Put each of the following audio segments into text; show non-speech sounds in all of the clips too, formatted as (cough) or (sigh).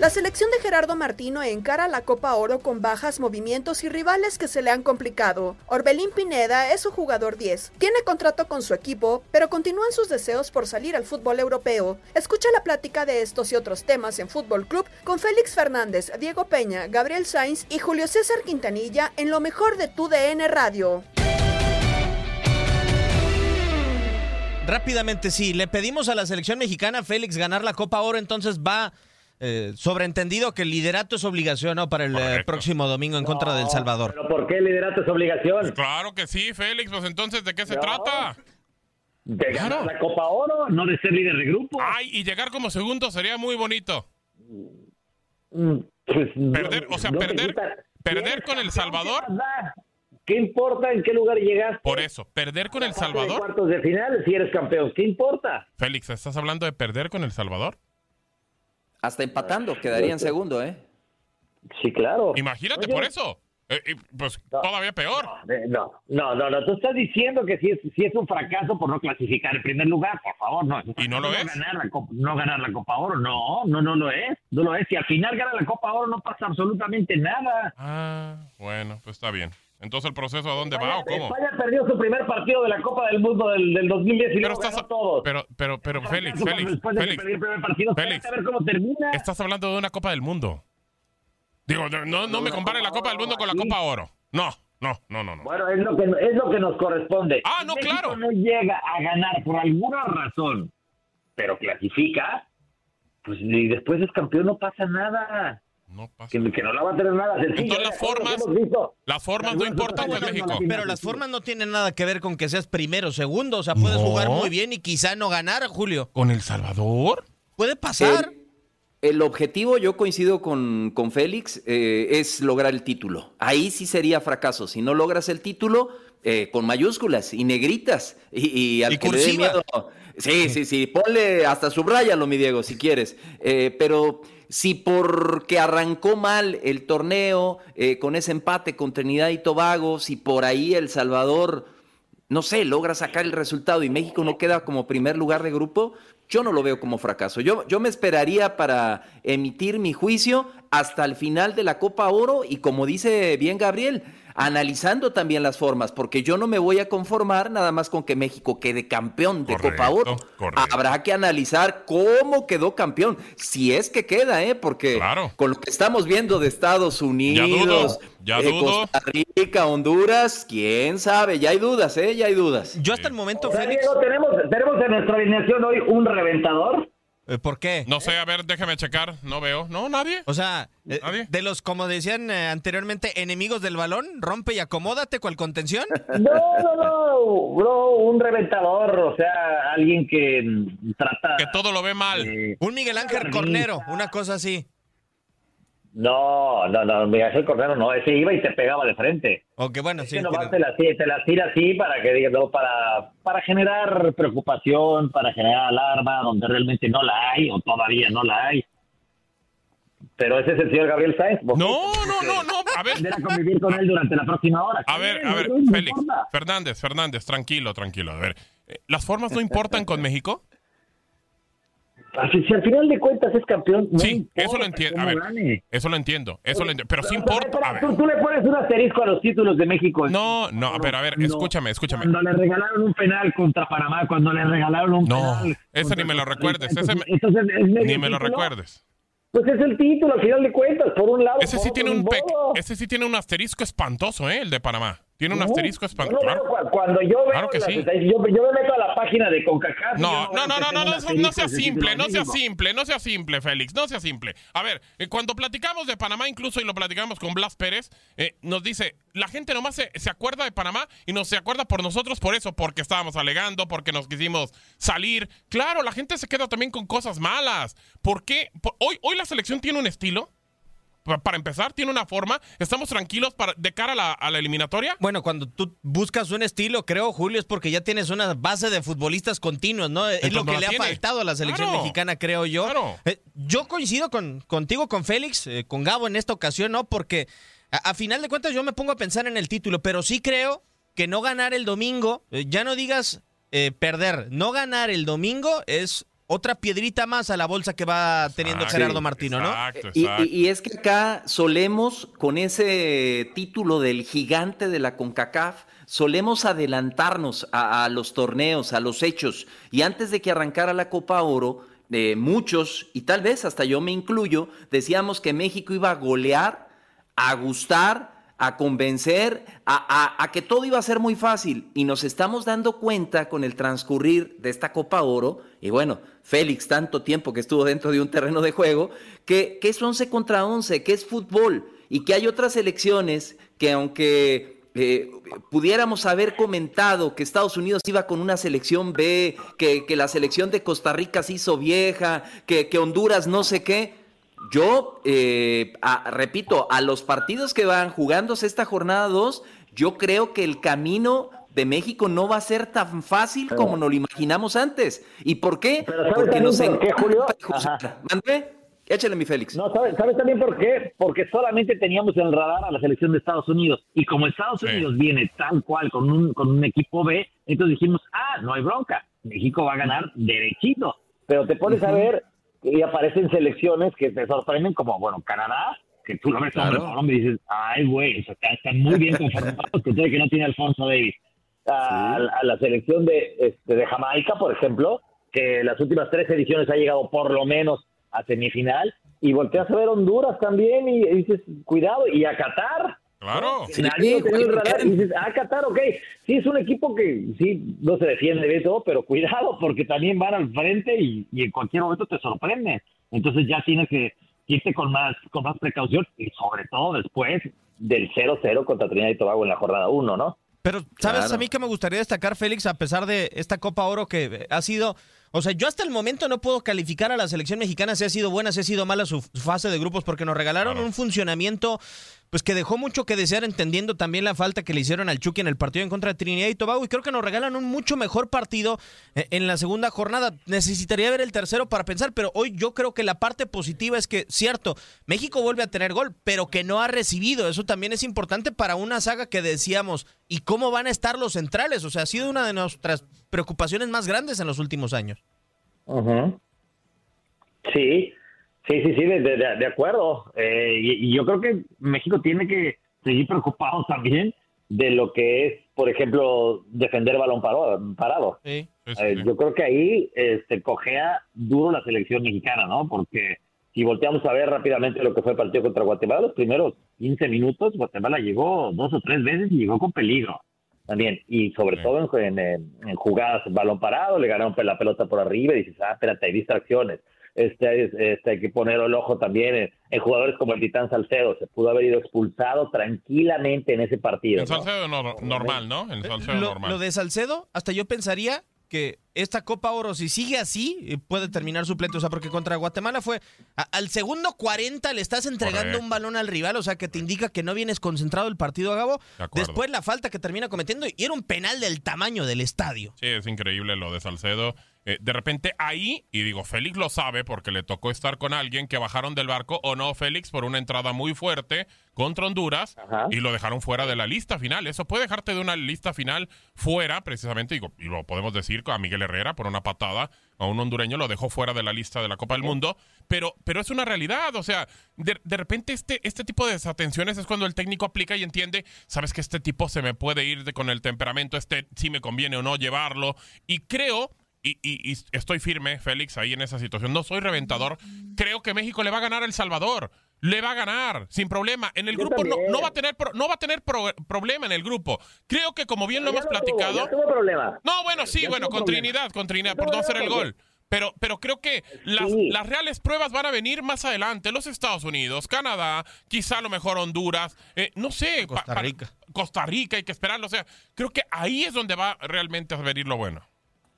La selección de Gerardo Martino encara la Copa Oro con bajas movimientos y rivales que se le han complicado. Orbelín Pineda es su jugador 10. Tiene contrato con su equipo, pero continúan sus deseos por salir al fútbol europeo. Escucha la plática de estos y otros temas en Fútbol Club con Félix Fernández, Diego Peña, Gabriel Sainz y Julio César Quintanilla en lo mejor de tu DN Radio. Rápidamente, sí, le pedimos a la selección mexicana, Félix, ganar la Copa Oro, entonces va eh, sobreentendido que el liderato es obligación ¿no? para el eh, próximo domingo en contra del Salvador. ¿Pero por qué el liderato es obligación? Claro que sí, Félix, pues entonces, ¿de qué se trata? De ganar la Copa Oro, no de ser líder de grupo. Ay, y llegar como segundo sería muy bonito. Mm, pues, Perder, o sea, no perder, perder ¿Tienes con El? Salvador. ¿Qué importa en qué lugar llegaste? Por eso, perder con El Aparte de Salvador. cuartos de final, si eres campeón, ¿qué importa? Félix, ¿estás hablando de perder con El Salvador? Hasta empatando quedaría en segundo, ¿eh? Sí, claro. Imagínate Oye. por eso. Eh, eh, pues todavía peor. No, no, no, no. Tú estás diciendo que si es, si es un fracaso por no clasificar en primer lugar, por favor, no. ¿Y no lo es? Ganar la Copa, no ganar la Copa Oro, no, no, no lo es. No lo es. Si al final gana la Copa Oro, no pasa absolutamente nada. Ah, bueno, pues está bien. Entonces, ¿el proceso a dónde va o cómo? España perdió su primer partido de la Copa del Mundo del, del 2019. Pero estás, todos. pero, pero, pero, Félix, Félix, Félix, partido, Félix. a ver cómo termina. estás hablando de una Copa del Mundo. Digo, no, no me compare la Copa del Mundo con la Copa Oro. No, no, no, no, no. Bueno, es lo que es lo que nos corresponde. Ah, no, México claro. no llega a ganar por alguna razón, pero clasifica, pues y después es campeón, no pasa nada. No pasa. Que, que no la va a tener nada sencillo. Entonces las ¿eh? Todos formas, las formas no importan en México. las Pero las formas no tienen nada que ver con que seas primero o segundo. O sea, puedes No. jugar muy bien y quizá no ganar, Julio. ¿Con El Salvador? Puede pasar. El, el objetivo, yo coincido con, con Félix, eh, es lograr el título. Ahí sí sería fracaso. Si no logras el título, eh, con mayúsculas y negritas. Y, y al Y que le dé cursiva. miedo. Sí, sí, sí. Ponle hasta subrayalo, mi Diego, si quieres. Eh, pero si porque arrancó mal el torneo eh, con ese empate con Trinidad y Tobago, si por ahí El Salvador no sé, logra sacar el resultado y México no queda como primer lugar de grupo, yo no lo veo como fracaso. Yo, yo me esperaría para emitir mi juicio hasta el final de la Copa Oro y como dice bien Gabriel, analizando también las formas, porque yo no me voy a conformar nada más con que México quede campeón de Copa Oro. Habrá que analizar cómo quedó campeón, si es que queda, ¿eh? Porque con lo que estamos viendo de Estados Unidos, ya de Costa Rica, Honduras, quién sabe, ya hay dudas, ¿eh? Ya hay dudas. Yo hasta el momento, Félix, Diego, tenemos, tenemos en nuestra alineación hoy un reventador. Eh, ¿por qué? No sé, a ver, déjame checar. No veo. No, nadie. O sea, eh, ¿Nadie? de los, como decían eh, anteriormente, enemigos del balón, rompe y acomódate cual contención. (laughs) No, no, no, bro, un reventador, o sea, alguien que mm, trata... Que todo lo ve mal. Un Miguel Ángel Cornero, una cosa así. No, no, no, Miguel Cordero no, ese iba y te pegaba de frente. Aunque bueno, sí. Ese nomás te las, te las tira así para que no, para, para generar preocupación, para generar alarma, donde realmente no la hay o todavía no la hay. Pero ese es el señor Gabriel Sáenz. No, no, no, no. A ver. A convivir con él durante la próxima hora. A ver, a ver, Félix. Fernández, Fernández, tranquilo, tranquilo. A ver, eh, ¿las formas no importan con México? Así, Si al final de cuentas es campeón, no Sí, importa eso lo entiendo. A ver, gane. eso lo entiendo, eso lo entiendo. Pero sí importa. A ver. tú, tú le pones un asterisco a los títulos de México. No, no, pero a ver, No. escúchame, escúchame. Cuando le regalaron un penal contra Panamá, cuando le regalaron un No, penal. ese contra ni me lo recuerdes, ese me- entonces, ¿es Ni me lo título? recuerdes. Pues es el título, al final de cuentas, por un lado. Ese sí tiene un modo. ese sí tiene un asterisco espantoso, ¿eh? El de Panamá. Tiene un asterisco cu- Cuando yo veo Claro que sí. yo, me meto a la página de CONCACAF. No, no, no, no, no, no, sea simple, no sea simple, no sea simple, Félix, no sea simple. A ver, eh, cuando platicamos de Panamá, incluso y lo platicamos con Blas Pérez, eh, nos dice, la gente nomás se, se acuerda de Panamá y nos se acuerda por nosotros por eso, porque estábamos alegando, porque nos quisimos salir. Claro, la gente se queda también con cosas malas. ¿Por qué? Hoy, hoy la selección tiene un estilo. Pa- Para empezar, tiene una forma. ¿Estamos tranquilos para, de cara a la, a la eliminatoria? Bueno, cuando tú buscas un estilo, creo, Julio, es porque ya tienes una base de futbolistas continuos, ¿no? Es lo que le ha faltado a la selección Claro. mexicana, creo yo. Claro. Eh, yo coincido con, contigo, con Félix, eh, con Gabo en esta ocasión, ¿no? Porque a, a final de cuentas yo me pongo a pensar en el título, pero sí creo que no ganar el domingo, eh, ya no digas eh, perder, no ganar el domingo es otra piedrita más a la bolsa que va teniendo Exacto, Gerardo Martino, ¿no? Exacto, Y, exacto. y- y es que acá solemos, con ese título del gigante de la CONCACAF, solemos adelantarnos a, a los torneos, a los hechos. Y antes de que arrancara la Copa Oro, eh, muchos, y tal vez hasta yo me incluyo, decíamos que México iba a golear, a gustar, a convencer, a, a- que todo iba a ser muy fácil. Y nos estamos dando cuenta con el transcurrir de esta Copa Oro, y bueno, Félix, tanto tiempo que estuvo dentro de un terreno de juego, que, que es 11 contra 11, que es fútbol, y que hay otras elecciones que aunque eh, pudiéramos haber comentado que Estados Unidos iba con una selección B, que, que la selección de Costa Rica se hizo vieja, que, que Honduras no sé qué. Yo, eh, a- repito, a los partidos que van jugándose esta jornada 2, yo creo que el camino de México no va a ser tan fácil como nos lo imaginamos antes. ¿Y por qué? Pero ¿sabes Porque nos por qué, encanta Julio? ¿Mande? Échale mi Félix. No, ¿sabes, ¿sabes también por qué? Porque solamente teníamos en el radar a la selección de Estados Unidos. Y como Estados Sí. Unidos viene tal cual con un, con un equipo B, entonces dijimos, ah, no hay bronca. México va a ganar derechito. Pero te pones a ver y aparecen selecciones que te sorprenden como, bueno, Canadá, que tú lo ves hombre Claro. por hombre y dices, ay, güey, o sea, están, muy bien conformados que no tiene Alfonso Davis. A, a la selección de, este, de Jamaica, por ejemplo, que las últimas tres ediciones ha llegado por lo menos a semifinal, y volteas a ver Honduras también y, y dices, cuidado, y a Qatar. Claro. que Nadie tenía el radar, y dices, ah, Qatar, ok, sí es un equipo que sí no se defiende de todo, pero cuidado, porque también van al frente y, y en cualquier momento te sorprende. Entonces ya tienes que irte con más, con más precaución, y sobre todo después del 0-0 contra Trinidad y Tobago en la jornada 1, ¿no? Pero, ¿sabes Claro. a mí que me gustaría destacar, Félix, a pesar de esta Copa Oro que ha sido... O sea, yo hasta el momento no puedo calificar a la selección mexicana si ha sido buena, si ha sido mala su su fase de grupos, porque nos regalaron Claro. un funcionamiento pues que dejó mucho que desear, entendiendo también la falta que le hicieron al Chucky en el partido en contra de Trinidad y Tobago, y creo que nos regalan un mucho mejor partido eh, en la segunda jornada. Necesitaría ver el tercero para pensar, pero hoy yo creo que la parte positiva es que, cierto, México vuelve a tener gol, pero que no ha recibido. Eso también es importante para una saga que decíamos, ¿y cómo van a estar los centrales? O sea, ha sido una de nuestras preocupaciones más grandes en los últimos años. Sí, Sí, sí, sí, de, de- de acuerdo. Eh, y, y yo creo que México tiene que seguir preocupado (laughs) también de lo que es, por ejemplo, defender balón parado. Sí. Eh, yo creo que ahí este, cojea duro la selección mexicana, ¿no? Porque si volteamos a ver rápidamente lo que fue el partido contra Guatemala, los primeros 15 minutos, Guatemala llegó dos o tres veces y llegó con peligro también. Y sobre todo en, en- en jugadas balón parado, le ganaron la pelota por arriba y dices, ah, espérate, hay distracciones. Este, es- este, hay que poner el ojo también en, en jugadores como el Titán Salcedo. Se pudo haber ido expulsado tranquilamente en ese partido. En ¿no? Salcedo nor- normal, ¿no? En Salcedo Lo, normal. lo de Salcedo, hasta yo pensaría que esta Copa Oro, si sigue así, eh, puede terminar suplente. O sea, porque contra Guatemala fue a- al segundo 40 le estás entregando Correcto. un balón al rival, o sea, que te indica que no vienes concentrado el partido a Gabo. De. Después la falta que termina cometiendo y era un penal del tamaño del estadio. Sí, es increíble lo de Salcedo. Eh, de repente ahí, y digo, Félix lo sabe porque le tocó estar con alguien que bajaron del barco, o no, Félix, por una entrada muy fuerte contra Honduras y lo dejaron fuera de la lista final. Eso puede dejarte de una lista final fuera, precisamente, digo, y lo podemos decir a Miguel Herrera por una patada a un hondureño, lo dejó fuera de la lista de la Copa del Mundo, pero, pero es una realidad, o sea, de, de repente este, este tipo de desatenciones es cuando el técnico aplica y entiende, sabes que este tipo se me puede ir de- con el temperamento, este si me conviene o no llevarlo, y creo y, y- y estoy firme, Félix, ahí en esa situación. No soy reventador. Creo que México le va a ganar a El Salvador. Le va a ganar, sin problema. En el Yo grupo no, va a tener, pro- no va a tener pro- problema en el grupo. Creo que como bien lo Ya hemos no tuvo, platicado. ya tuvo problema. No, bueno, sí, Ya bueno, tuvo con problema. Trinidad, con Trinidad, por No, hacer el gol. Pero, pero creo que las, Sí. las reales pruebas van a venir más adelante. Los Estados Unidos, Canadá, quizá a lo mejor Honduras, eh, no sé. Costa pa- Rica. Costa Rica, hay que esperarlo. O sea, creo que ahí es donde va realmente a venir lo bueno.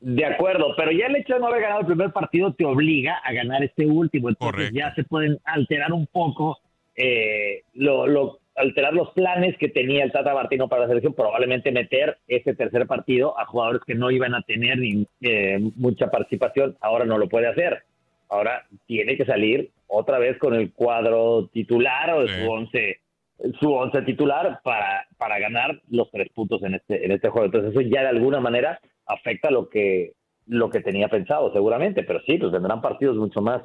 De acuerdo, pero ya el hecho de no haber ganado el primer partido te obliga a ganar este último, entonces Correcto. ya se pueden alterar un poco, eh, lo, lo- alterar los planes que tenía el Tata Martino para la selección, probablemente meter ese tercer partido a jugadores que no iban a tener ni, eh, mucha participación, ahora no lo puede hacer, ahora tiene que salir otra vez con el cuadro titular o Sí. su once su once titular para, para ganar los tres puntos en este, en este juego. Entonces eso ya de alguna manera afecta lo que, lo que tenía pensado seguramente, pero sí, pues vendrán partidos mucho más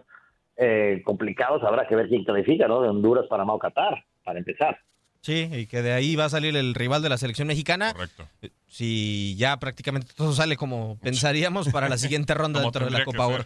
eh, complicados, habrá que ver quién califica, ¿no? De Honduras, Panamá o Qatar, para empezar. Sí, y que de ahí va a salir el rival de la selección mexicana. Correcto. Si ya prácticamente todo sale como pensaríamos para la siguiente (laughs) ronda dentro de la Copa. Oro.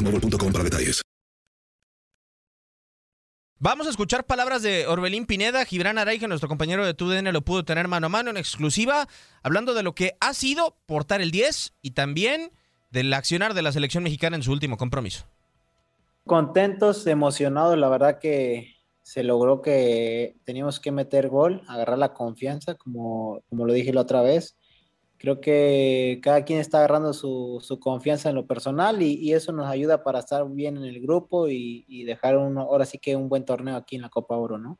boostmobile.com para detalles. Vamos a escuchar palabras de Orbelín Pineda. Gibran Araige, nuestro compañero de TUDN, lo pudo tener mano a mano en exclusiva, hablando de lo que ha sido portar el 10 y también del accionar de la selección mexicana en su último compromiso. Contentos, emocionados, la verdad que se logró que teníamos que meter gol, agarrar la confianza, como, como lo dije la otra vez. Creo que cada quien está agarrando su, su confianza en lo personal y, eso nos ayuda para estar bien en el grupo y, y dejar uno, ahora sí que un buen torneo aquí en la Copa Oro, ¿no?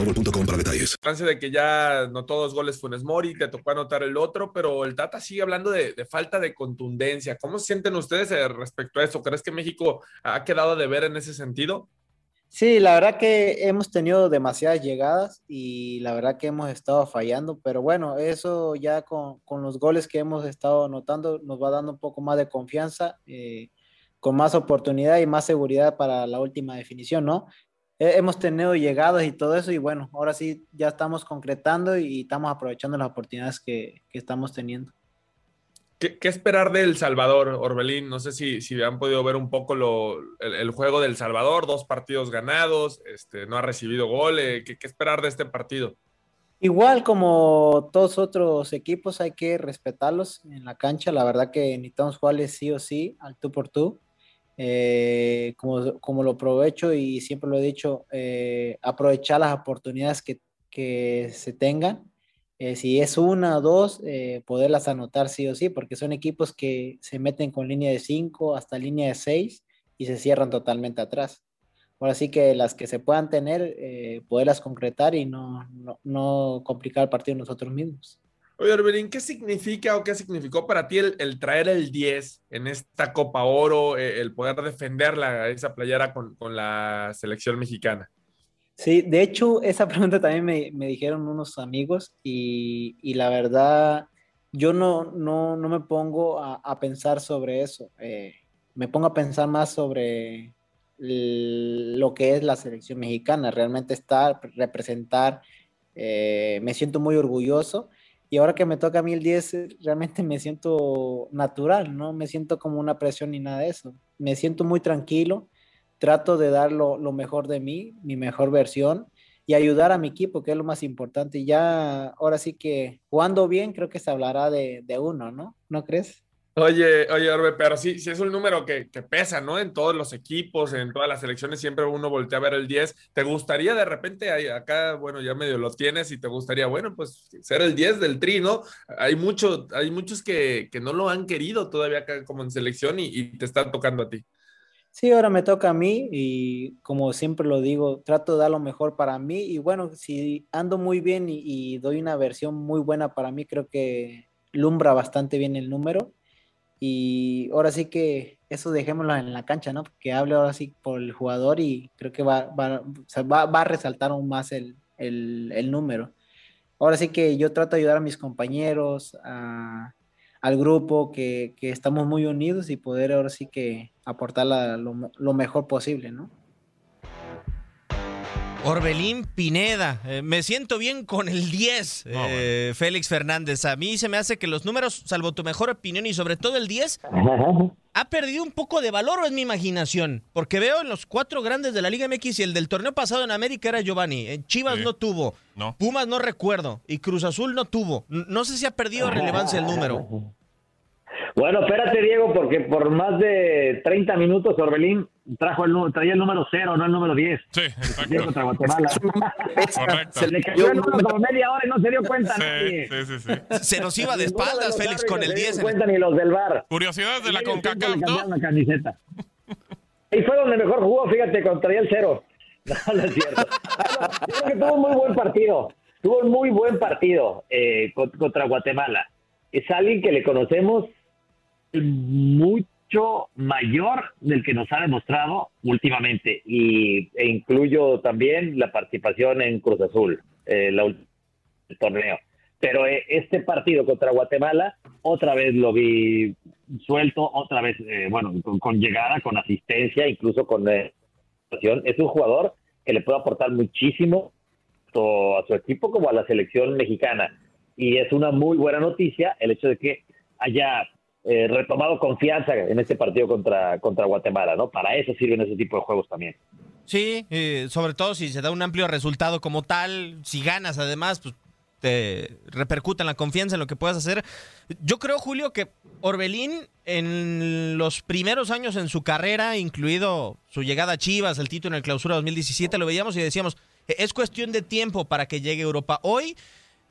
boostmobile.com para detalles. de que ya anotó dos goles Funes Mori, te tocó anotar el otro, pero el Tata sigue hablando de, de falta de contundencia. ¿Cómo se sienten ustedes eh, respecto a eso? ¿Crees que México ha quedado de ver en ese sentido? Sí, la verdad que hemos tenido demasiadas llegadas y la verdad que hemos estado fallando, pero bueno, eso ya con, con los goles que hemos estado anotando nos va dando un poco más de confianza, eh, con más oportunidad y más seguridad para la última definición, ¿no? Hemos tenido llegadas y todo eso y bueno, ahora sí ya estamos concretando y estamos aprovechando las oportunidades que, que estamos teniendo. ¿Qué, ¿Qué, esperar del Salvador, Orbelín? No sé si, si han podido ver un poco lo, el, el, juego del Salvador, dos partidos ganados, este, no ha recibido goles. ¿Qué, ¿Qué esperar de este partido? Igual como todos otros equipos hay que respetarlos en la cancha. La verdad que necesitamos jugarles sí o sí al tú por tú. Eh, como, como, lo aprovecho y siempre lo he dicho, eh, aprovechar las oportunidades que, que se tengan. Eh, si es una o dos, eh, poderlas anotar sí o sí, porque son equipos que se meten con línea de 5 hasta línea de 6 y se cierran totalmente atrás. Ahora sí que las que se puedan tener, eh, poderlas concretar y no, no, no complicar el partido nosotros mismos. Oye, ¿qué significa o qué significó para ti el, traer el 10 en esta Copa Oro, eh, el poder defender la, esa playera con, con, la selección mexicana? Sí, de hecho, esa (laughs) pregunta también me, me dijeron unos amigos y, y, la verdad, yo no, no, no me pongo a, a pensar sobre eso. Eh, me pongo a pensar más sobre lo que es la selección mexicana, realmente estar, representar. Eh, me siento muy orgulloso y ahora que me toca a mí el 10, realmente me siento natural, no me siento como una presión ni nada de eso. Me siento muy tranquilo, trato de dar lo, lo mejor de mí, mi mejor versión y ayudar a mi equipo, que es lo más importante. Y ya, ahora sí que jugando bien, creo que se hablará de, de uno, ¿no? ¿No crees? Oye, oye, Orbe, pero sí, sí es un número que, que, pesa, ¿no? En todos los equipos, en todas las selecciones, siempre uno voltea a ver el 10. ¿Te gustaría de repente, acá, bueno, ya medio lo tienes y te gustaría, bueno, pues ser el 10 del tri, ¿no? Hay, mucho, hay muchos que, que no lo han querido todavía acá como en selección y, te están tocando a ti. Sí, ahora me toca a mí y como siempre lo digo, trato de dar lo mejor para mí y bueno, si ando muy bien y, y doy una versión muy buena para mí, creo que lumbra bastante bien el número y ahora sí que eso dejémoslo en la cancha, ¿no? Que hable ahora sí por el jugador y creo que va, va, va, a resaltar aún más el, el, número. Ahora sí que yo trato de ayudar a mis compañeros, al grupo, que, que, estamos muy unidos y poder ahora sí que aportar lo, lo mejor posible, ¿no? Orbelín Pineda. Eh, me siento bien con el 10, eh, Félix Fernández. A mí se me hace que los números, salvo tu mejor opinión y sobre todo el 10, (laughs) ha perdido un poco de valor en mi imaginación. Porque veo en los cuatro grandes de la Liga MX y el del torneo pasado en América era Giovanni. En Chivas no tuvo. Pumas no recuerdo. Y Cruz Azul no tuvo. No sé si ha perdido (laughs) relevancia el número. Bueno, espérate, Diego, porque por más de 30 minutos Orbelín trajo el, traía el número 0, no el número 10. Sí, exacto. contra Guatemala. Correcto. Se le cayó el número como media hora y no se dio cuenta. Sí, sí, sí, sí, Se nos iba de espaldas, Félix, con el 10. No se cuenta ni los del bar. Curiosidades de la CONCACAF, ¿no? La camiseta. (laughs) Y fue donde mejor jugó, fíjate, contra el 0. (laughs) No, no es cierto. Yo creo que tuvo un muy buen partido. Tuvo un muy buen partido eh, contra Guatemala. Es alguien que le conocemos mucho mayor del que nos ha demostrado últimamente y e incluyo también la participación en Cruz Azul, eh, el torneo. Pero eh, este partido contra Guatemala, otra vez lo vi suelto, otra vez, eh, bueno, con, llegada, con asistencia, incluso con es un jugador que le puede aportar muchísimo a su equipo como a la selección mexicana. Y es una muy buena noticia el hecho de que haya eh, retomado confianza en este partido contra, contra Guatemala, ¿no? Para eso sirven ese tipo de juegos también. Sí, eh, sobre todo si se da un amplio resultado como tal, si ganas además, pues te repercute en la confianza en lo que puedas hacer. Yo creo, Julio, que Orbelín en los primeros años en su carrera, incluido su llegada a Chivas, el título en el clausura 2017, lo veíamos y decíamos, es cuestión de tiempo para que llegue Europa. Hoy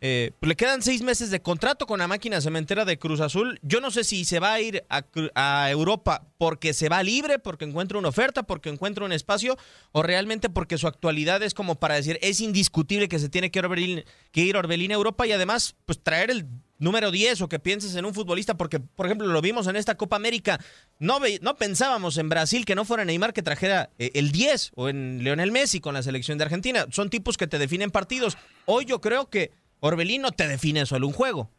eh, le quedan seis meses de contrato con la máquina cementera de Cruz Azul. Yo no sé si se va a ir a, Europa porque se va libre, porque encuentra una oferta, porque encuentra un espacio, o realmente porque su actualidad es como para decir, es indiscutible que se tiene que, Orbelín, que ir Orbelín a Europa y además, pues traer el número 10 o que pienses en un futbolista, porque, por ejemplo, lo vimos en esta Copa América. No, no pensábamos en Brasil que no fuera Neymar que trajera eh, el 10 o en Leonel Messi con la selección de Argentina. Son tipos que te definen partidos. Hoy yo creo que Orbelín no te define solo un juego.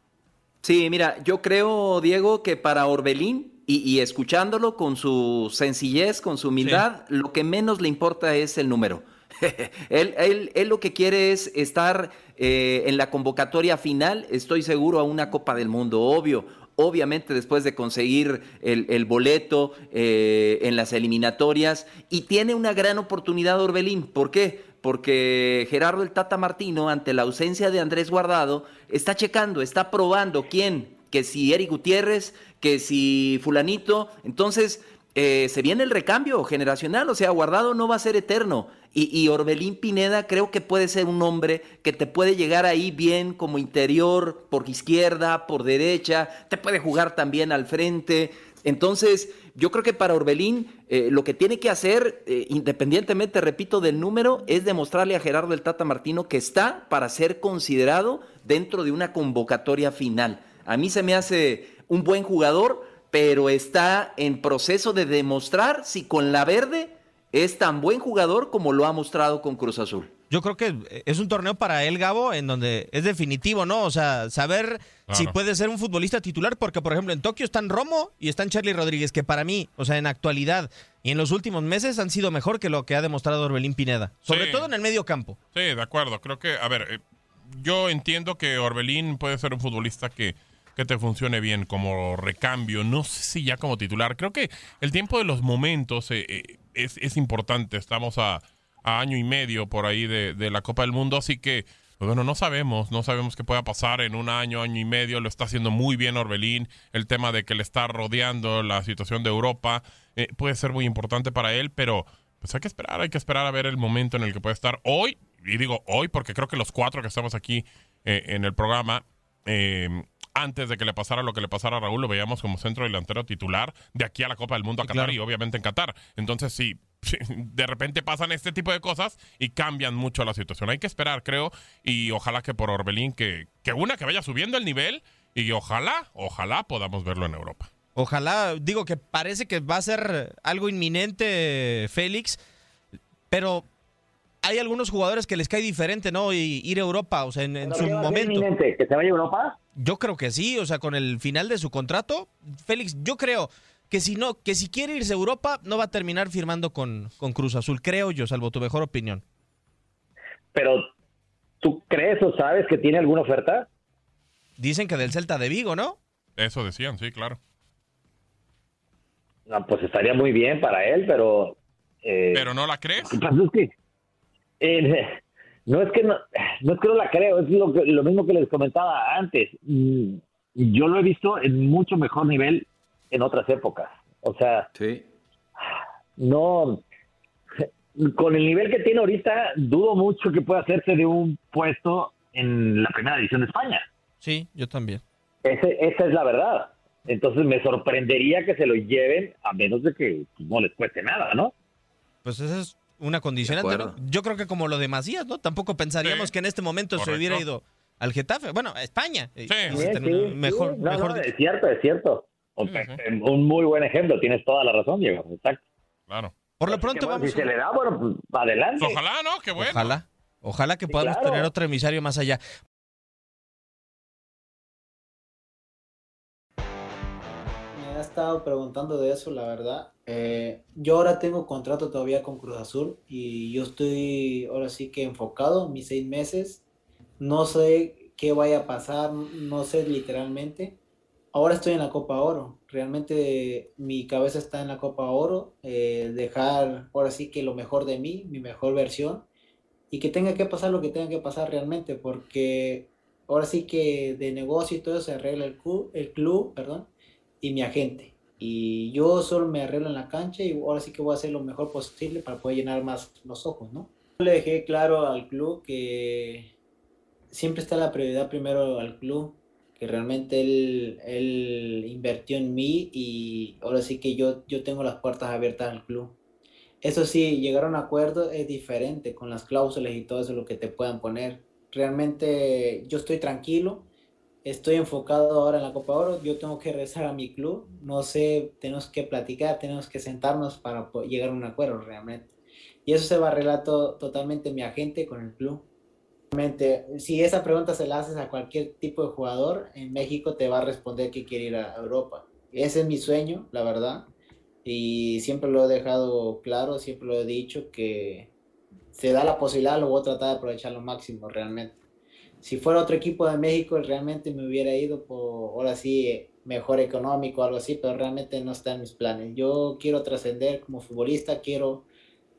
Sí, mira, yo creo, Diego, que para Orbelín, y, escuchándolo con su sencillez, con su humildad, lo que menos le importa es el número. (laughs) él, él, lo que quiere es estar eh, en la convocatoria final, estoy seguro, a una Copa del Mundo, obvio. Obviamente después de conseguir el, boleto eh, en las eliminatorias y tiene una gran oportunidad Orbelín. ¿Por qué? Porque Gerardo el Tata Martino, ante la ausencia de Andrés Guardado, está checando, está probando quién, que si Eric Gutiérrez, que si fulanito, entonces eh, se viene el recambio generacional, o sea, Guardado no va a ser eterno. Y, Orbelín Pineda creo que puede ser un hombre que te puede llegar ahí bien como interior, por izquierda, por derecha, te puede jugar también al frente. Entonces, yo creo que para Orbelín eh, lo que tiene que hacer, eh, independientemente, repito, del número, es demostrarle a Gerardo el Tata Martino que está para ser considerado dentro de una convocatoria final. A mí se me hace un buen jugador, pero está en proceso de demostrar si con la verde es tan buen jugador como lo ha mostrado con Cruz Azul yo creo que es un torneo para él, Gabo, en donde es definitivo, ¿no? O sea, saber si puede ser un futbolista titular, porque por ejemplo en Tokio están Romo y están Charlie Rodríguez, que para mí, o sea, en actualidad y en los últimos meses han sido mejor que lo que ha demostrado Orbelín Pineda, sobre todo en el medio campo. Sí, de acuerdo. Creo que, a ver, eh, yo entiendo que Orbelín puede ser un futbolista que que te funcione bien como recambio, no sé si ya como titular. Creo que el tiempo de los momentos eh, eh, es, es importante. Estamos a a año y medio por ahí de, la Copa del Mundo, así que bueno, no sabemos, no sabemos qué pueda pasar en un año, año y medio. Lo está haciendo muy bien Orbelín. El tema de que le está rodeando la situación de Europa eh, puede ser muy importante para él, pero pues hay que esperar, hay que esperar a ver el momento en el que puede estar hoy. Y digo hoy porque creo que los cuatro que estamos aquí eh, en el programa, eh, antes de que le pasara lo que le pasara a Raúl, lo veíamos como centro delantero titular de aquí a la Copa del Mundo a Qatar y obviamente en Qatar. Entonces sí, (laughs) de repente pasan este tipo de cosas y cambian mucho la situación. Hay que esperar, creo, y ojalá que por Orbelín, que, que una, que vaya subiendo el nivel y ojalá, ojalá podamos verlo en Europa. Ojalá, digo que parece que va a ser algo inminente, Félix, pero hay algunos jugadores que les cae diferente, ¿no? Y ir a Europa, o sea, en, en ¿Pero su momento. inminente? ¿Que se vaya a Europa? Yo creo que sí, o sea, con el final de su contrato, Félix, yo creo que si no, que si quiere irse a Europa, no va a terminar firmando con, con Cruz Azul, creo yo, salvo tu mejor opinión. Pero, ¿tú crees o sabes que tiene alguna oferta? Dicen que del Celta de Vigo, ¿no? Eso decían, sí, claro. No, pues estaría muy bien para él, pero... eh, ¿Pero no la crees? Lo que pasa es que eh, no es que no, no es que no la creo, es lo, que- lo mismo que les comentaba antes. Mm, Yo lo he visto en mucho mejor nivel en otras épocas. O sea, no con el nivel que tiene ahorita, dudo mucho que pueda hacerse de un puesto en la primera división de España. Sí, yo también. Ese- esa es la verdad. Entonces me sorprendería que se lo lleven a menos de que no les cueste nada, ¿no? Pues esa es una condicionante, ¿no? Yo creo que como lo de Macías, ¿no? Tampoco pensaríamos Sí, que en este momento se hubiera ido al Getafe. Bueno, a España. Sí, Sí, mejor, sí. No, mejor no, es cierto, es cierto. Un muy buen ejemplo, tienes toda la razón, Diego. Exacto. Claro. Por lo pronto bueno, vamos Si se le da, bueno, pues adelante. Ojalá, ¿no? Qué bueno. Ojalá. Ojalá que Sí, podamos claro. tener otro emisario más allá. Me ha estado preguntando de eso, la verdad. Eh, yo ahora tengo contrato todavía con Cruz Azul y yo estoy ahora sí que enfocado mis seis meses. No sé qué vaya a pasar, no sé literalmente. Ahora estoy en la Copa Oro. Realmente mi cabeza está en la Copa Oro. eh, dejar ahora sí que lo mejor de mí, mi mejor versión. Y que tenga que pasar lo que tenga que pasar realmente, porque ahora sí que de negocio y todo se arregla el club, el club, perdón, y mi agente. Y yo solo me arreglo en la cancha y ahora sí que voy a hacer lo mejor posible para poder llenar más los ojos, ¿no? Le dejé claro al club que siempre está la prioridad primero al club, que realmente él, él invirtió en mí y ahora sí que yo, yo tengo las puertas abiertas al club. Eso sí, llegar a un acuerdo es diferente con las cláusulas y todo eso lo que te puedan poner. Realmente yo estoy tranquilo, estoy enfocado ahora en la Copa Oro, yo tengo que regresar a mi club, no sé, tenemos que platicar, tenemos que sentarnos para llegar a un acuerdo realmente. Y eso se va a arreglar to- totalmente mi agente con el club. Si esa pregunta se la haces a cualquier tipo de jugador, en México te va a responder que quiere ir a Europa. Ese es mi sueño, la verdad. Y siempre lo he dejado claro, siempre lo he dicho que se da la posibilidad, lo voy a tratar de aprovechar lo máximo realmente. Si fuera otro equipo de México, realmente me hubiera ido por, ahora sí, mejor económico, algo así, pero realmente no está en mis planes. Yo quiero trascender como futbolista, quiero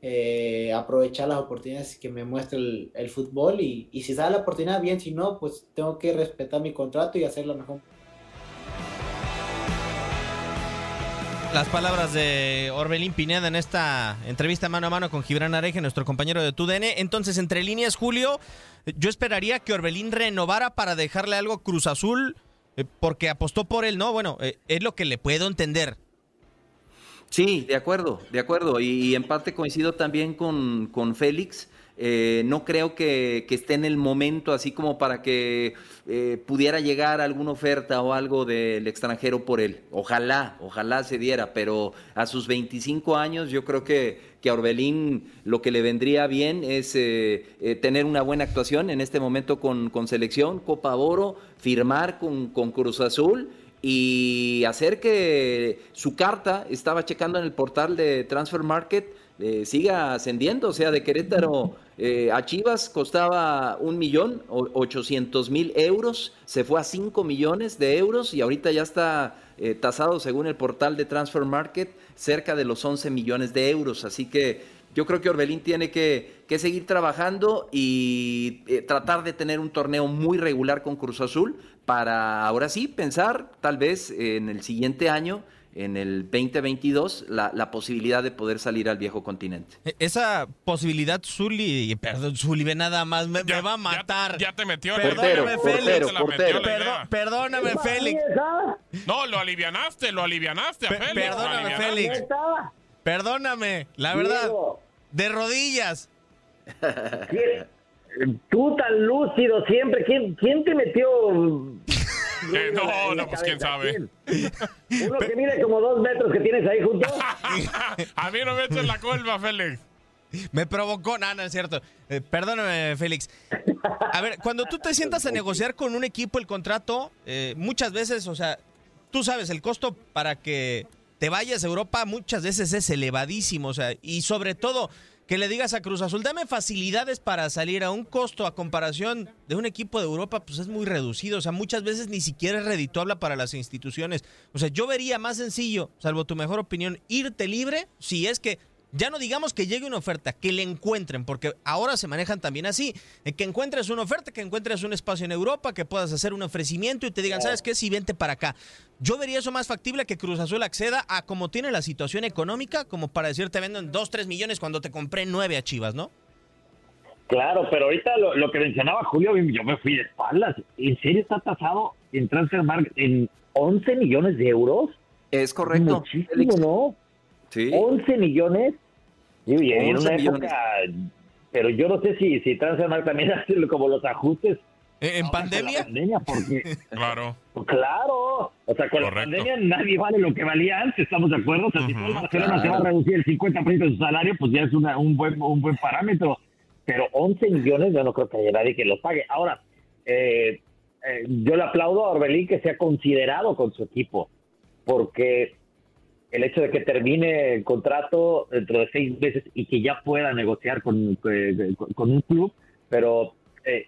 eh, aprovechar las oportunidades que me muestra el, fútbol y, si sale la oportunidad, bien, si no, pues tengo que respetar mi contrato y hacer lo mejor. Las palabras de Orbelín Pineda en esta entrevista mano a mano con Gibran Areje, nuestro compañero de TUDN. Entonces, entre líneas, Julio, yo esperaría que Orbelín renovara para dejarle algo Cruz Azul, eh, porque apostó por él, ¿no? Bueno, eh, es lo que le puedo entender. Sí, de acuerdo, de acuerdo. Y, en parte coincido también con, con Félix. Eh, no creo que, que esté en el momento así como para que eh, pudiera llegar alguna oferta o algo del extranjero por él. Ojalá, ojalá se diera, pero a sus 25 años yo creo que, que a Orbelín lo que le vendría bien es eh, eh, tener una buena actuación en este momento con, con selección, Copa Oro, firmar con, con Cruz Azul y hacer que su carta, estaba checando en el portal de Transfer Market, eh, siga ascendiendo, o sea, de Querétaro eh, a Chivas costaba un millón ochocientos mil euros, se fue a cinco millones de euros y ahorita ya está eh, tasado según el portal de Transfer Market cerca de los 11 millones de euros, así que yo creo que Orbelín tiene que, que seguir trabajando y tratar de tener un torneo muy regular con Cruz Azul para ahora sí pensar tal vez en el siguiente año, en el 2022, la, la posibilidad de poder salir al viejo continente. E- Esa posibilidad, Zuli, perdón, Zuli, ve nada más, me, me va a matar. Ya te metió Perdóname, Félix. Perdón- perdóname, Félix. No, lo alivianaste, lo alivianaste a Pe- Félix. perdóname, alivianaste. Félix. Perdóname, la verdad. De rodillas. Tú tan lúcido siempre. ¿Quién, quién te metió (laughs) Eh, no, no, pues quién sabe. Uno que mide como dos metros que tienes ahí junto. (laughs) A mí no me echen la culpa, Félix. Me provocó, no, no es cierto. Eh, perdóname, Félix. A ver, cuando tú te (laughs) sientas a negociar con un equipo el contrato, eh, muchas veces, o sea, tú sabes, el costo para que te vayas a Europa muchas veces es elevadísimo, o sea, y sobre todo que le digas a Cruz Azul, dame facilidades para salir a un costo a comparación de un equipo de Europa, pues es muy reducido, o sea, muchas veces ni siquiera es redituable para las instituciones. O sea, yo vería más sencillo, salvo tu mejor opinión, irte libre si es que ya no digamos que llegue una oferta, que le encuentren, porque ahora se manejan también así, que encuentres una oferta, que encuentres un espacio en Europa, que puedas hacer un ofrecimiento y te digan, ¿sabes qué? Si vente para acá. Yo vería eso más factible que Cruz Azul acceda a como tiene la situación económica, como para decir te vendo en 2, 3 millones cuando te compré 9 a Chivas, ¿no? Claro, pero ahorita lo, lo que mencionaba Julio, yo me fui de espaldas. ¿En serio está tasado en Transfermarkt en 11 millones de euros? Es correcto. Muchísimo, ¿no? Sí. 11 millones. Y en 11 una millones. época, pero yo no sé si, si también (laughs) hace como los ajustes. ¿En ahora con pandemia? la pandemia, porque, (laughs) Claro. pues claro, o sea, con la pandemia nadie vale lo que valía antes, ¿estamos de acuerdo? O sea, si todo el Barcelona se va a reducir el 50% de su salario, pues ya es una, un, buen, un buen parámetro. Pero 11 millones yo no creo que haya nadie que los pague. Ahora, eh, eh, yo le aplaudo a Orbelín que sea considerado con su equipo, porque el hecho de que termine el contrato dentro de seis meses y que ya pueda negociar con, eh, con- un club, pero eh,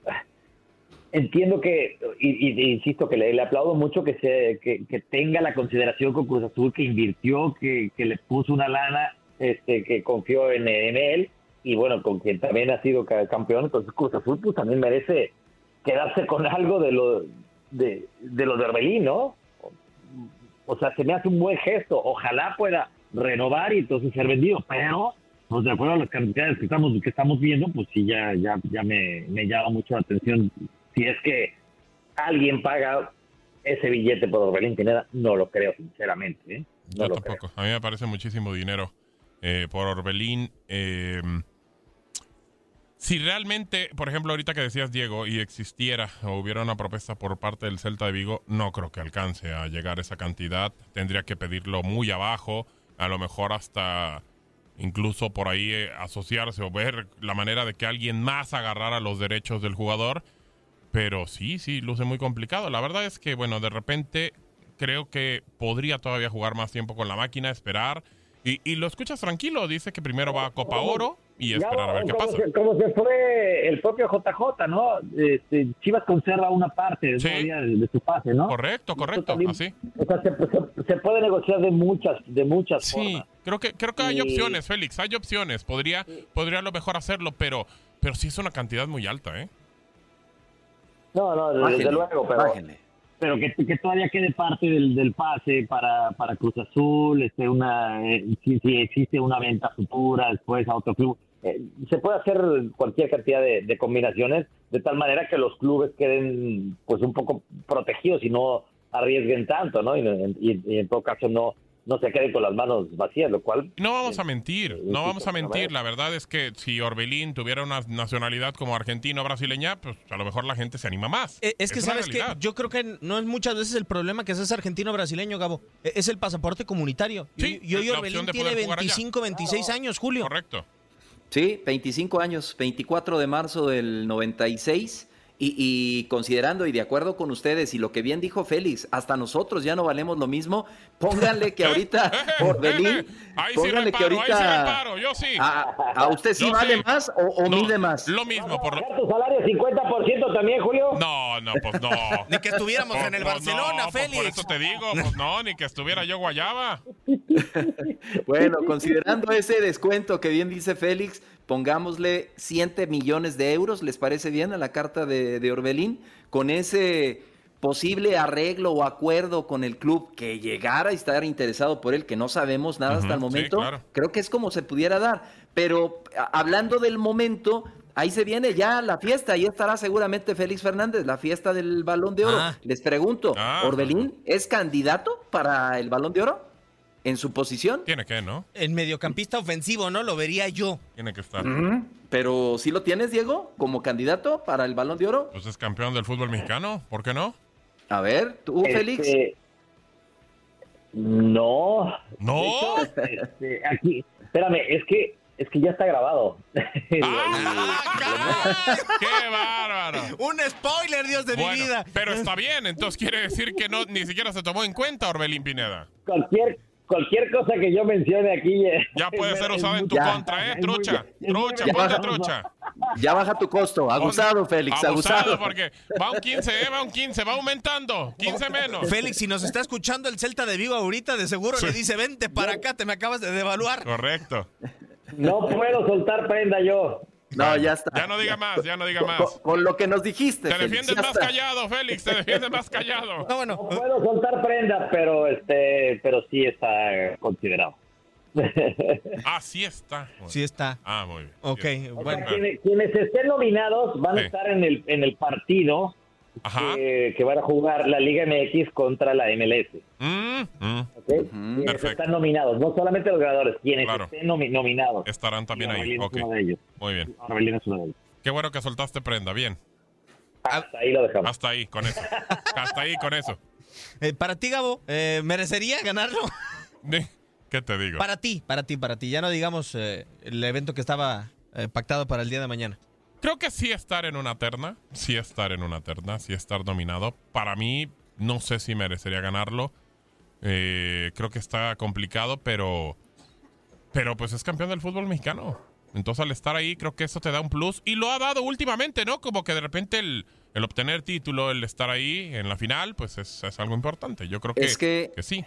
entiendo que, y, insisto, que le, aplaudo mucho que, se, que, tenga la consideración con Cruz Azul, que invirtió, que, que le puso una lana, este, que confió en, en él, y bueno, con quien también ha sido ca- campeón, entonces Cruz Azul pues también merece quedarse con algo de lo de, de lo de Orbelín, ¿no? O sea, se me hace un buen gesto. Ojalá pueda renovar y entonces ser vendido, pero pues de acuerdo a las cantidades que estamos que estamos viendo, pues sí ya ya ya me, me llama mucho la atención si es que alguien paga ese billete por Orbelín Pineda, no lo creo sinceramente, ¿eh? No Yo lo tampoco. A mí me parece muchísimo dinero eh, por Orbelín. eh, si realmente, por ejemplo, ahorita que decías Diego, y existiera o hubiera una propuesta por parte del Celta de Vigo, no creo que alcance a llegar esa cantidad. Tendría que pedirlo muy abajo, a lo mejor hasta incluso por ahí eh, asociarse o ver la manera de que alguien más agarrara los derechos del jugador. Pero sí, sí, luce muy complicado. La verdad es que, bueno, de repente creo que podría todavía jugar más tiempo con la máquina, esperar. Y, y lo escuchas tranquilo, dice que primero va a Copa Oro y Ya, esperar a ver qué como pasa. Se, como se fue el propio JJ, ¿no? Este, Chivas conserva una parte todavía de, de su pase, ¿no? Correcto, correcto, también- así. O sea, se, se- se puede negociar de muchas, de muchas Sí, formas. creo que, creo que hay Y- opciones, Félix, hay opciones. Podría, podría a lo mejor hacerlo, pero, pero sí es una cantidad muy alta, ¿eh? No, no, desde luego, pero, bájenle. pero que, que todavía quede parte del, del pase para, para Cruz Azul, este, una, eh, si, si existe una venta futura después a otro club. Eh, se puede hacer cualquier cantidad de, de combinaciones de tal manera que los clubes queden pues un poco protegidos y no arriesguen tanto, ¿no? Y, y- y en todo caso no, no se queden con las manos vacías, lo cual No vamos a mentir, no vamos a mentir. La verdad es que si Orbelín tuviera una nacionalidad como argentino o brasileña, pues a lo mejor la gente se anima más. Eh, Es que, ¿sabes que. Yo creo que no es muchas veces el problema que seas argentino-brasileño, Gabo. E- Es el pasaporte comunitario. Sí, y hoy Orbelín tiene poder jugar allá. 25, 26 años, Julio. Correcto. Sí, 25 años, 24 de marzo del 96. Y, y considerando y de acuerdo con ustedes y lo que bien dijo Félix, hasta nosotros ya no valemos lo mismo. Pónganle que ahorita (laughs) Ahí sí pónganle que reparo, ahí sí ahorita reparo, yo sí. a, a usted sí Yo vale sí. más o, o mide más. Lo mismo, por lo... ¿Tu salario 50% también, Julio? No, no, pues no. (laughs) Ni que estuviéramos en el Pues Barcelona, no, pues Félix. por eso te digo, pues no, ni que estuviera yo guayaba. (laughs) Bueno, considerando ese descuento que bien dice Félix, pongámosle 7 millones de euros, ¿les parece bien a la carta de, de Orbelín? Con ese posible arreglo o acuerdo con el club que llegara a estar interesado por él, que no sabemos nada hasta el sí, momento, claro. creo que es como se pudiera dar. Pero hablando del momento, ahí se viene ya la fiesta, ahí estará seguramente Félix Fernández, la fiesta del Balón de Oro. Ah. Les pregunto, Ah. ¿Orbelín es candidato para el Balón de Oro? ¿En su posición? Tiene que, ¿no? El mediocampista ofensivo, ¿no? Lo vería yo. Tiene que estar. Pero ¿sí lo tienes, Diego, como candidato para el Balón de Oro? Pues es campeón del fútbol mexicano, ¿por qué no? A ver, tú, Este, Félix. No. ¿No? Hecho, este, aquí, espérame, es que, es que ya está grabado. ¡Qué bárbaro! Un spoiler, Dios de Bueno, mi vida. Pero está bien, entonces quiere decir que no ni siquiera se tomó en cuenta Orbelín Pineda. cualquier, cualquier cosa que yo mencione aquí. eh, Ya puede ser es usado en tu contra, ¿eh? Trucha, muy trucha, bien. ponte trucha. Ya baja tu costo. Abusado, Félix, abusado. porque va un 15, ¿eh? Va un 15, va aumentando. 15 menos. Félix, si nos está escuchando el Celta de Vigo ahorita, de seguro le dice, vente para acá, te me acabas de devaluar. Correcto. No puedo soltar prenda yo. No, ya está. Ya no diga más, ya no diga Con, más. con- con lo que nos dijiste. Te defiendes más está. callado, Félix, te defiendes más callado. (laughs) No, bueno. No puedo soltar prenda, pero este, pero sí está considerado. (laughs) Ah, sí está. Sí está. Ah, muy bien. Ok, O sea, bueno. quienes, quienes estén nominados van a estar en el, en el partido. Que, que van a jugar la Liga MX contra la MLS. Mm, mm. están nominados, no solamente los ganadores, quienes Claro. estén nomi- nominados. Estarán también ahí. Orbelín es Ok. uno de ellos. Muy bien. Orbelín es uno de ellos. Qué bueno que soltaste prenda. Bien. Hasta ahí lo dejamos. Hasta ahí, con eso. Hasta ahí, con eso. Eh, para ti, Gabo, eh, ¿merecería ganarlo? ¿Qué te digo? Para ti, para ti, para ti. Ya no digamos eh, el evento que estaba eh, pactado para el día de mañana. Creo que sí estar en una terna, sí estar en una terna, sí estar nominado. Para mí, no sé si merecería ganarlo. Eh, creo que está complicado, pero, pero pues es campeón del fútbol mexicano. Entonces al estar ahí, creo que eso te da un plus. Y lo ha dado últimamente, ¿no? Como que de repente el, el obtener título, el estar ahí en la final, pues es, es algo importante. Yo creo que, Es que- sí.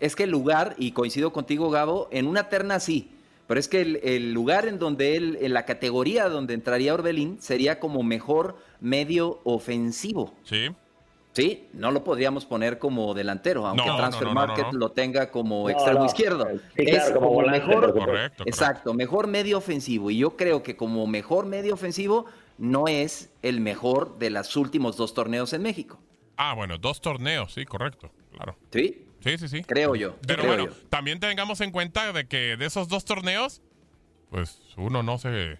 Es que el lugar, y coincido contigo, Gabo, en una terna sí. Pero es que el, el lugar en donde él, en la categoría donde entraría Orbelín, sería como mejor medio ofensivo. Sí. Sí, no lo podríamos poner como delantero, aunque No, Transfer no, no, Market no. lo tenga como No, extremo no. izquierdo. Sí, claro, es como como volante, mejor. Correcto, correcto. exacto, mejor medio ofensivo. Y yo creo que como mejor medio ofensivo no es el mejor de los últimos dos torneos en México. Ah, bueno, dos torneos, sí, correcto. Claro. Sí, Sí, sí, sí. creo yo. Pero creo bueno, yo. también tengamos en cuenta de que de esos dos torneos, pues uno no se...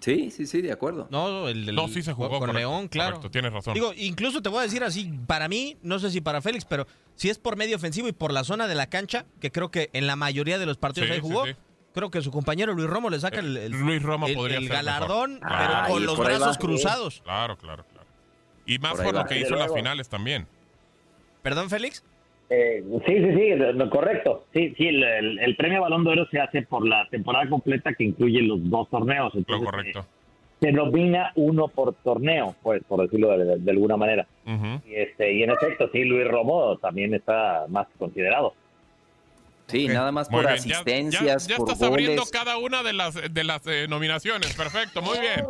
Sí, sí, sí, de acuerdo. No, el, el- No, sí se jugó. con correcto, León, claro. correcto, tienes razón. Digo, incluso te voy a decir así, para mí, no sé si para Félix, pero si es por medio ofensivo y por la zona de la cancha, que creo que en la mayoría de los partidos Sí, ahí jugó, sí. creo que su compañero Luis Romo le saca el, el- Luis Romo el- podría el ser galardón, pero Ah, con los brazos va. cruzados. Claro, claro, claro. Y más Por lo va. que hizo en las finales también. ¿Perdón, Félix? Eh, sí, sí, sí, lo correcto. Sí, sí, el, el- el premio Balón de Oro se hace por la temporada completa que incluye los dos torneos. Lo correcto. eh, se nomina uno por torneo, pues, por decirlo de, de alguna manera. Y, este, y en efecto, sí, Luis Romo también está más considerado. Sí, nada más Muy por bien, ya- asistencias, ya, ya por estás abriendo cada una de las de las eh, nominaciones. Perfecto, muy bien.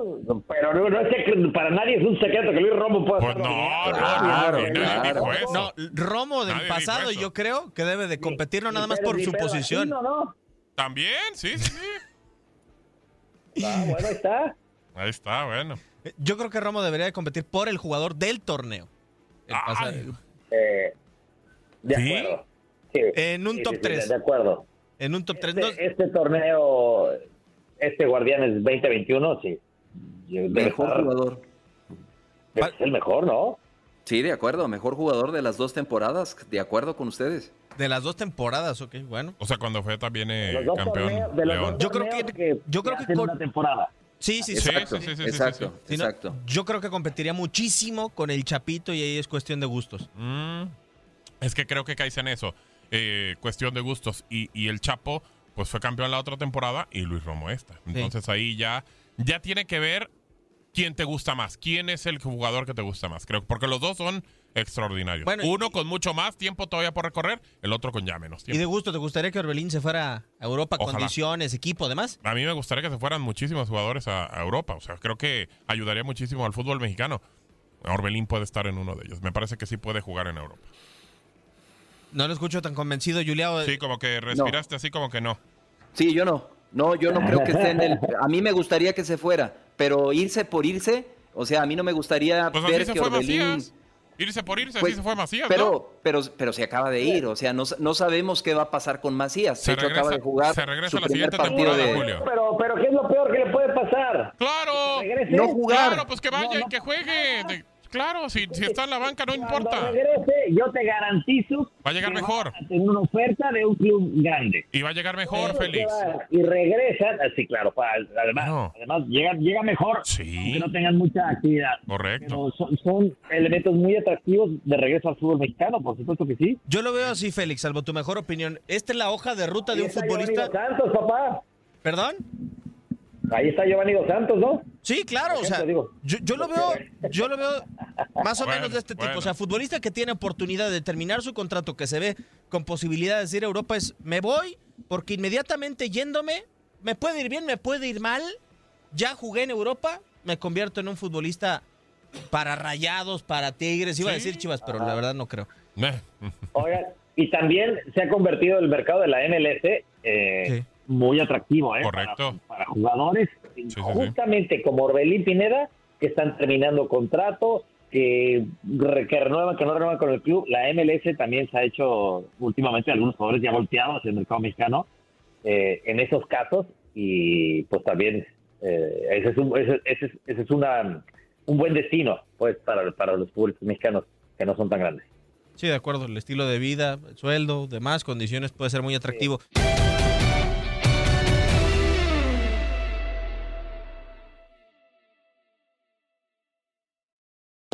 Pero no, no es que para nadie es un secreto que Luis Romo pueda Pues estar no, nominado. no, Claro, no, nadie claro. dijo eso. No, Romo del Nadie pasado yo creo que debe de competirlo nada más por su posición. ¿no, no? También, sí, sí, sí. Ah, bueno, ahí está. Ahí está, bueno. Yo creo que Romo debería de competir por el jugador del torneo. El pasado. Eh, de ¿Sí? acuerdo. Sí. En un Sí, top sí, sí, tres. De acuerdo. En un top 3. Este, este torneo, este Guardianes 2021, sí. Mejor estar- jugador. Es el mejor, ¿no? Sí, de acuerdo. Mejor jugador de las dos temporadas. De acuerdo con ustedes. De las dos temporadas, ok, bueno. O sea, cuando fue también Los dos campeón torneos- de los León. Yo creo torneos que- yo creo que con- una temporada. Sí, sí, sí. Sí, Exacto, sí, sí, sí, sí, exacto, Si no, exacto. yo creo que competiría muchísimo con el Chapito y ahí es cuestión de gustos. Mm, es que creo que caes en eso. Eh, cuestión de gustos. Y, y el Chapo, pues fue campeón la otra temporada y Luis Romo esta. Entonces ahí ya, ya tiene que ver quién te gusta más. ¿Quién es el jugador que te gusta más? Creo porque los dos son extraordinarios. Bueno, Uno con mucho más tiempo todavía por recorrer, el otro con ya menos ¿Y tiempo. de gusto te gustaría que Orbelín se fuera a Europa, Ojalá. condiciones, equipo, además? A mí me gustaría que se fueran muchísimos jugadores a, a Europa. O sea, creo que ayudaría muchísimo al fútbol mexicano. Orbelín puede estar en uno de ellos. Me parece que sí puede jugar en Europa. No lo escucho tan convencido, Juliao. Sí, como que respiraste así como que no. Sí, yo no. No, yo no creo que esté en el. (laughs) A mí me gustaría que se fuera, pero irse por irse, o sea, a mí no me gustaría Pues así ver se que fue Orbelín. Macías. Irse por irse, Pues, así se fue Macías, ¿no? Pero, pero, pero se acaba de ir, o sea, no, no sabemos qué va a pasar con Macías. Se de hecho, regresa- acaba de jugar se regresa su la primer siguiente partido temporada, de. Julio. Pero, pero ¿qué es lo peor que le puede pasar? ¡Claro! No jugar. Claro, pues que vaya No, y que juegue. Claro, si, si está en la banca no importa. regrese, yo te garantizo Va a llegar que mejor. a tener una oferta de un club grande. Y va a llegar mejor, Félix. Y regresan, así claro, pa- además, además llega, llega mejor, aunque no tengan mucha actividad. Correcto. Pero son, son elementos muy atractivos de regreso al fútbol mexicano, por supuesto que sí. Yo lo veo así, Félix, salvo tu mejor opinión. Esta es la hoja de ruta de un futbolista. Santos, papá. ¿Perdón? Ahí está Giovanni Dos Santos, ¿no? Sí, claro, o sea, yo, yo lo veo, yo lo veo más o Bueno, menos de este tipo. bueno. O sea, futbolista que tiene oportunidad de terminar su contrato, que se ve con posibilidades de ir a Europa, es me voy, porque inmediatamente yéndome, me puede ir bien, me puede ir mal. Ya jugué en Europa, me convierto en un futbolista para rayados, para tigres. Iba a decir chivas, pero la verdad no creo. Oigan, y también se ha convertido el mercado de la MLS eh, muy atractivo, ¿eh? Correcto. Para, para jugadores, justamente como Orbelín Pineda, que están terminando contrato, que, que renuevan, que no renuevan con el club. La MLS también se ha hecho últimamente algunos jugadores ya volteados hacia el mercado mexicano eh, en esos casos y pues también eh, ese es, un, ese, ese es, ese es una, un buen destino pues para, para los futbolistas mexicanos que no son tan grandes. Sí, de acuerdo, el estilo de vida, el sueldo, demás condiciones puede ser muy atractivo.